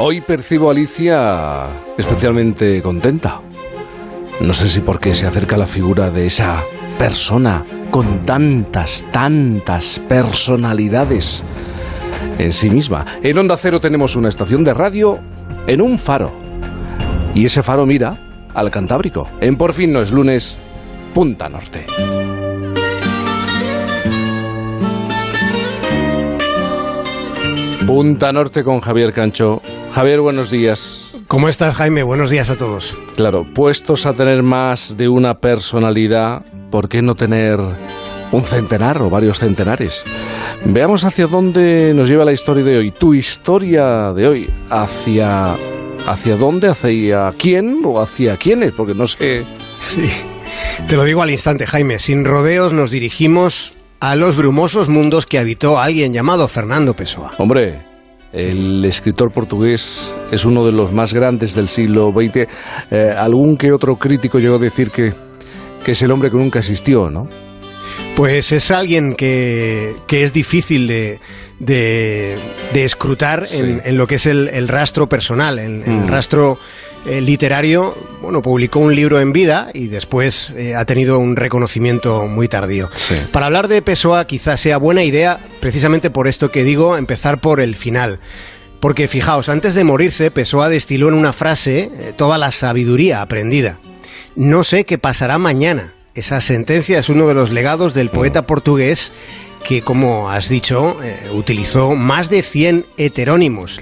Hoy percibo a Alicia especialmente contenta. No sé si porque se acerca la figura de esa persona con tantas, tantas personalidades en sí misma. En Onda Cero tenemos una estación de radio en un faro. Y ese faro mira al Cantábrico. En Por fin no es lunes, Punta Norte. Punta Norte con Javier Cancho. Javier, buenos días. ¿Cómo estás, Jaime? Buenos días a todos. Claro, puestos a tener más de una personalidad, ¿por qué no tener un centenar o varios centenares? Veamos hacia dónde nos lleva la historia de hoy. Tu historia de hoy, hacia hacia dónde, hacia quién o hacia quiénes, porque no sé. Sí. Te lo digo al instante, Jaime. Sin rodeos nos dirigimos a los brumosos mundos que habitó alguien llamado Fernando Pessoa. Hombre, el escritor portugués es uno de los más grandes del siglo XX. Eh, algún que otro crítico llegó a decir que, que es el hombre que nunca existió, ¿no? Pues es alguien que, que es difícil de, de, escrutar en, lo que es el, rastro personal, en, el mm. rastro eh, literario. Bueno, publicó un libro en vida y después eh, ha tenido un reconocimiento muy tardío. Para hablar de Pessoa quizás sea buena idea, precisamente por esto que digo, empezar por el final. Porque fijaos, antes de morirse, Pessoa destiló en una frase eh, toda la sabiduría aprendida. No sé qué pasará mañana. Esa sentencia es uno de los legados del poeta portugués que, como has dicho, eh, utilizó más de 100 heterónimos.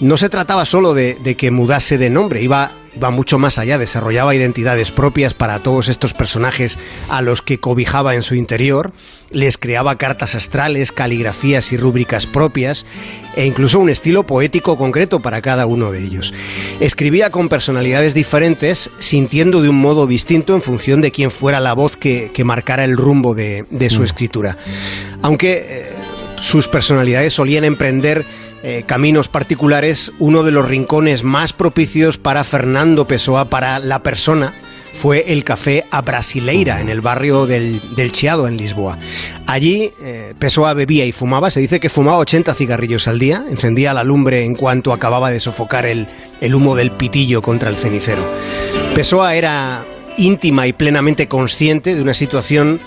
No se trataba solo de, de que mudase de nombre, iba va mucho más allá, desarrollaba identidades propias para todos estos personajes a los que cobijaba en su interior, les creaba cartas astrales, caligrafías y rúbricas propias e incluso un estilo poético concreto para cada uno de ellos. Escribía con personalidades diferentes, sintiendo de un modo distinto en función de quién fuera la voz que, marcara el rumbo de, su mm. escritura. Aunque eh, sus personalidades solían emprender eh, caminos particulares, uno de los rincones más propicios para Fernando Pessoa, para la persona, fue el café A Brasileira, en el barrio del, Chiado, en Lisboa. Allí eh, Pessoa bebía y fumaba, se dice que fumaba 80 cigarrillos al día, encendía la lumbre en cuanto acababa de sofocar el, el humo del pitillo contra el cenicero. Pessoa era íntima y plenamente consciente de una situación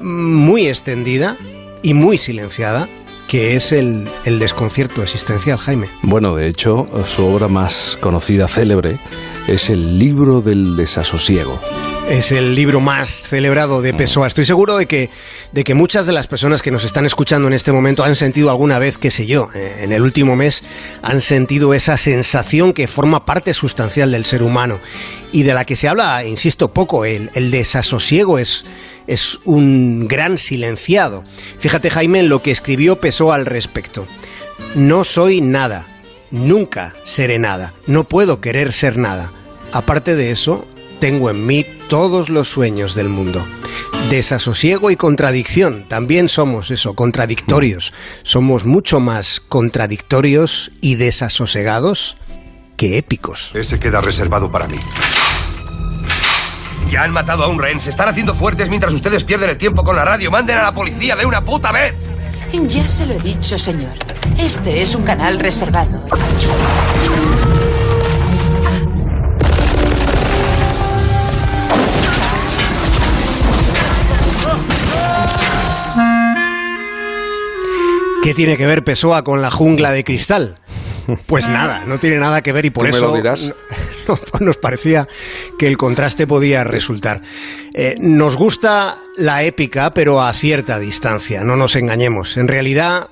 muy extendida y muy silenciada que es el, desconcierto existencial, Jaime. Bueno, de hecho, su obra más conocida, célebre, es el libro del desasosiego. Es el libro más celebrado de Pessoa. Estoy seguro de que, de que muchas de las personas que nos están escuchando en este momento han sentido alguna vez, qué sé yo, eh, en el último mes, han sentido esa sensación que forma parte sustancial del ser humano y de la que se habla, insisto, poco. El, el desasosiego es, es un gran silenciado. Fíjate Jaime en lo que escribió Pessoa al respecto. No soy nada, nunca seré nada, no puedo querer ser nada. Aparte de eso, tengo en mí todos los sueños del mundo. Desasosiego y contradicción, también somos eso, contradictorios. Somos mucho más contradictorios y desasosegados que épicos. Ese queda reservado para mí. Ya han matado a un rehén. Se están haciendo fuertes mientras ustedes pierden el tiempo con la radio. Manden a la policía de una puta vez. Ya se lo he dicho, señor. Este es un canal reservado. ¿Qué tiene que ver Pessoa con la jungla de cristal? Pues nada, no tiene nada que ver y por eso nos parecía que el contraste podía resultar. Eh, nos gusta la épica, pero a cierta distancia, no nos engañemos. En realidad,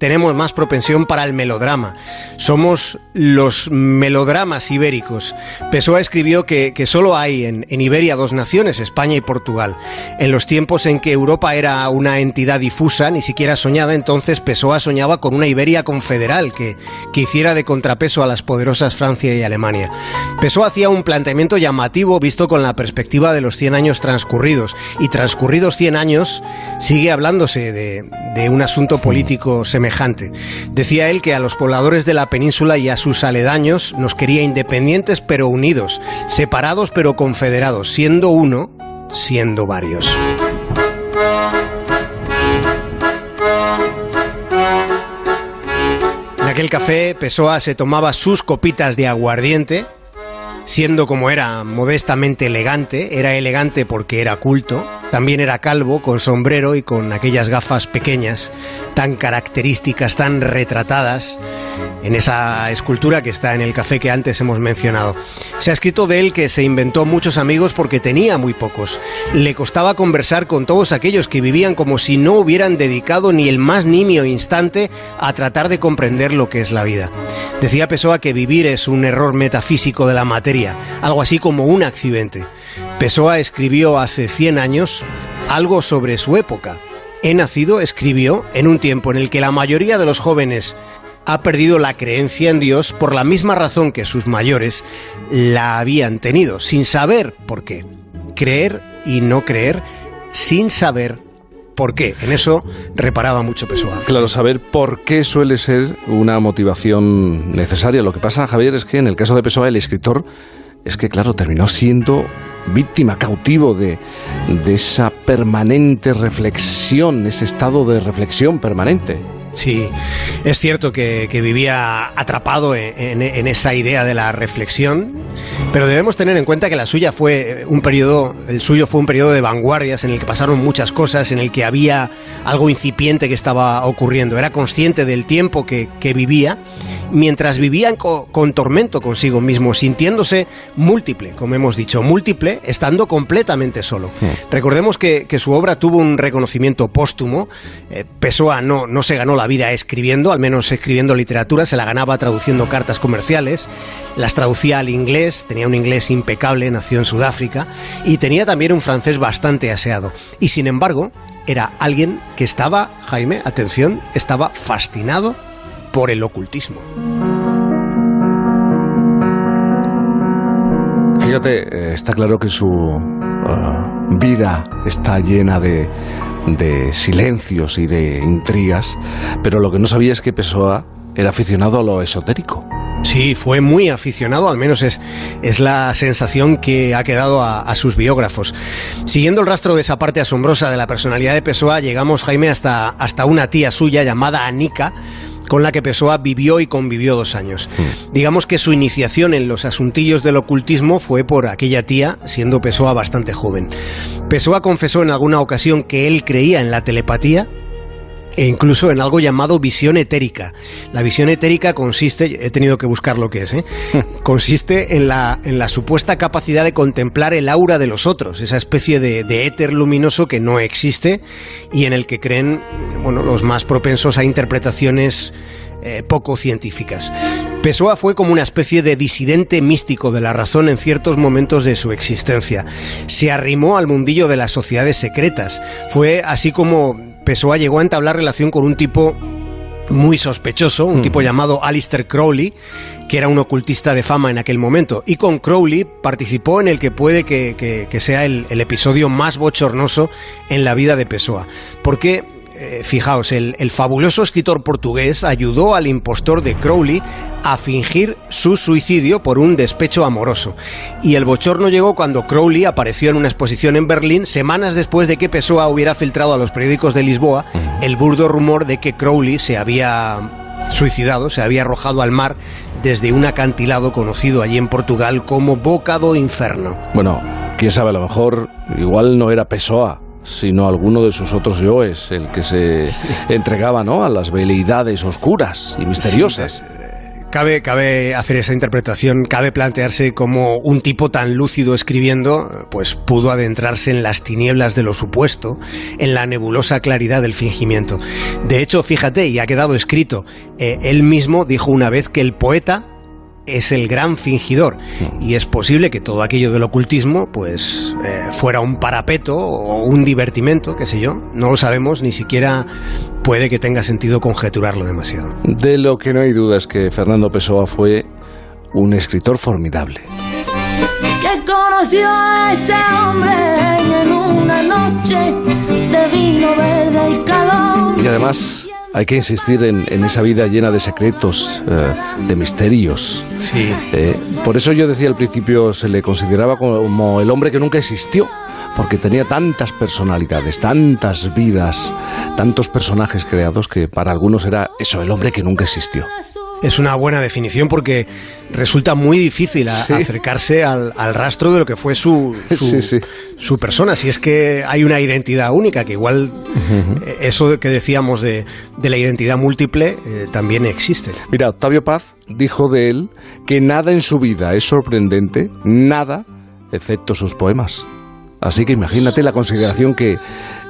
tenemos más propensión para el melodrama. Somos los melodramas ibéricos. Pessoa escribió que, solo hay en, Iberia dos naciones, España y Portugal. En los tiempos en que Europa era una entidad difusa, ni siquiera soñada, entonces Pessoa soñaba con una Iberia confederal que, que hiciera de contrapeso a las poderosas Francia y Alemania. Pessoa hacía un planteamiento llamativo visto con la perspectiva de los 100 años transcurridos. Y transcurridos 100 años sigue hablándose de, de un asunto político semejante Decía él que a los pobladores de la península y a sus aledaños nos quería independientes pero unidos, separados pero confederados, siendo uno, siendo varios. aquel café, Pessoa se tomaba sus copitas de aguardiente, siendo como era modestamente elegante, era elegante porque era culto, también era calvo, con sombrero y con aquellas gafas pequeñas, tan características, tan retratadas en esa escultura que está en el café que antes hemos mencionado. Se ha escrito de él que se inventó muchos amigos porque tenía muy pocos. Le costaba conversar con todos aquellos que vivían como si no hubieran dedicado ni el más nimio instante a tratar de comprender lo que es la vida. Decía Pessoa que vivir es un error metafísico de la materia, algo así como un accidente. Pessoa escribió hace 100 años algo sobre su época. He nacido escribió en un tiempo en el que la mayoría de los jóvenes ha perdido la creencia en Dios por la misma razón que sus mayores la habían tenido, sin saber por qué. Creer y no creer sin saber por qué. En eso reparaba mucho Pessoa. Claro, saber por qué suele ser una motivación necesaria. Lo que pasa, Javier, es que en el caso de Pessoa, el escritor es que, claro, terminó siendo víctima, cautivo de, esa permanente reflexión, ese estado de reflexión permanente. Sí, es cierto que, vivía atrapado en, esa idea de la reflexión, pero debemos tener en cuenta que la suya fue un periodo, el suyo fue un periodo de vanguardias en el que pasaron muchas cosas, en el que había algo incipiente que estaba ocurriendo. Era consciente del tiempo que, vivía, mientras vivía con, tormento consigo mismo, sintiéndose múltiple, como hemos dicho, múltiple, estando completamente solo. Hmm. Recordemos que, su obra tuvo un reconocimiento póstumo. Eh, Pessoa no, no se ganó la vida escribiendo, al menos escribiendo literatura, se la ganaba traduciendo cartas comerciales, las traducía al inglés, tenía un inglés impecable, nació en Sudáfrica, y tenía también un francés bastante aseado. Y sin embargo, era alguien que estaba, Jaime, atención, estaba fascinado por el ocultismo. Fíjate, eh, está claro que su ah, vida está llena de de silencios y de intrigas, pero lo que no sabía es que Pessoa era aficionado a lo esotérico. Sí, fue muy aficionado, al menos es, es la sensación que ha quedado a, sus biógrafos. Siguiendo el rastro de esa parte asombrosa de la personalidad de Pessoa, llegamos, Jaime, hasta, hasta una tía suya llamada Anika, con la que Pessoa vivió y convivió dos años. Mm. Digamos que su iniciación en los asuntillos del ocultismo fue por aquella tía, siendo Pessoa bastante joven. Pessoa confesó en alguna ocasión que él creía en la telepatía, e incluso en algo llamado visión etérica. La visión etérica consiste, he tenido que buscar lo que es, ¿eh? consiste en la, en la supuesta capacidad de contemplar el aura de los otros, esa especie de, de éter luminoso que no existe y en el que creen bueno, los más propensos a interpretaciones eh, poco científicas. Pessoa fue como una especie de disidente místico de la razón en ciertos momentos de su existencia. Se arrimó al mundillo de las sociedades secretas. Fue así como Pessoa llegó a entablar relación con un tipo muy sospechoso, un tipo llamado Alistair Crowley, que era un ocultista de fama en aquel momento. Y con Crowley participó en el que puede que, sea el, el, episodio más bochornoso en la vida de Pessoa. Porque eh, fijaos, el, fabuloso escritor portugués ayudó al impostor de Crowley a fingir su suicidio por un despecho amoroso. Y el bochorno llegó cuando Crowley apareció en una exposición en Berlín semanas después de que Pessoa hubiera filtrado a los periódicos de Lisboa el burdo rumor de que Crowley se había suicidado, se había arrojado al mar desde un acantilado conocido allí en Portugal como Boca do Inferno. Bueno, quién sabe, a lo mejor igual no era Pessoa sino alguno de sus otros yoes, el que se entregaba ¿no? a las veleidades oscuras y misteriosas. Cabe, cabe hacer esa interpretación, cabe plantearse cómo un tipo tan lúcido escribiendo, pues pudo adentrarse en las tinieblas de lo supuesto, en la nebulosa claridad del fingimiento. De hecho, fíjate, y ha quedado escrito, eh, él mismo dijo una vez que el poeta es el gran fingidor hmm. y es posible que todo aquello del ocultismo pues eh, fuera un parapeto o un divertimento, qué sé yo, no lo sabemos, ni siquiera puede que tenga sentido conjeturarlo demasiado. De lo que no hay duda es que Fernando Pessoa fue un escritor formidable. Que conoció a ese hombre en una noche de vino verde y calor. Y además hay que insistir en, esa vida llena de secretos, eh, de misterios. Sí. Eh, por eso yo decía al principio, se le consideraba como el hombre que nunca existió, porque tenía tantas personalidades, tantas vidas, tantos personajes creados que para algunos era eso, el hombre que nunca existió. Es una buena definición porque resulta muy difícil acercarse al, rastro de lo que fue su, su, persona. Si es que hay una identidad única, que igual eso que decíamos de, la identidad múltiple eh, también existe. Mira, Octavio Paz dijo de él que nada en su vida es sorprendente, nada, excepto sus poemas. Así que imagínate la consideración que,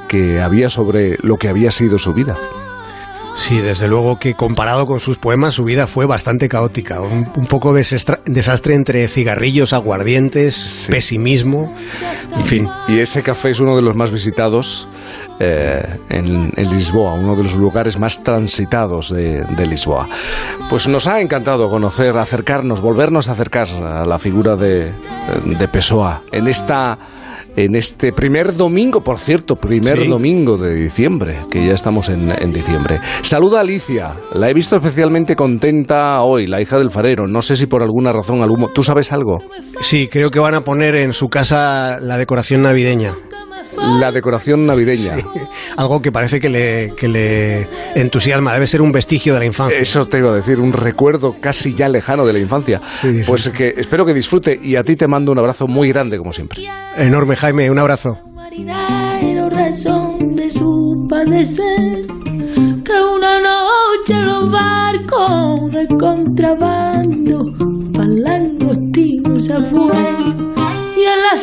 que había sobre lo que había sido su vida. Sí, desde luego que comparado con sus poemas, su vida fue bastante caótica. Un, poco de desastre entre cigarrillos, aguardientes, pesimismo, en fin. Y ese café es uno de los más visitados eh, en, Lisboa, uno de los lugares más transitados de, Lisboa. Pues nos ha encantado conocer, acercarnos, volvernos a acercar a la figura de, de Pessoa en esta en este primer domingo, por cierto, primer domingo de diciembre, que ya estamos en, en, diciembre. Saluda a Alicia, la he visto especialmente contenta hoy, la hija del farero. No sé si por alguna razón, algún... ¿tú sabes algo? Sí, creo que van a poner en su casa la decoración navideña la decoración navideña. algo que parece que le, que le entusiasma, debe ser un vestigio de la infancia. Eso te iba a decir, un recuerdo casi ya lejano de la infancia. pues que espero que disfrute y a ti te mando un abrazo muy grande como siempre. Enorme Jaime, un abrazo. de su padecer que una noche los barcos de contrabando para se fue y a la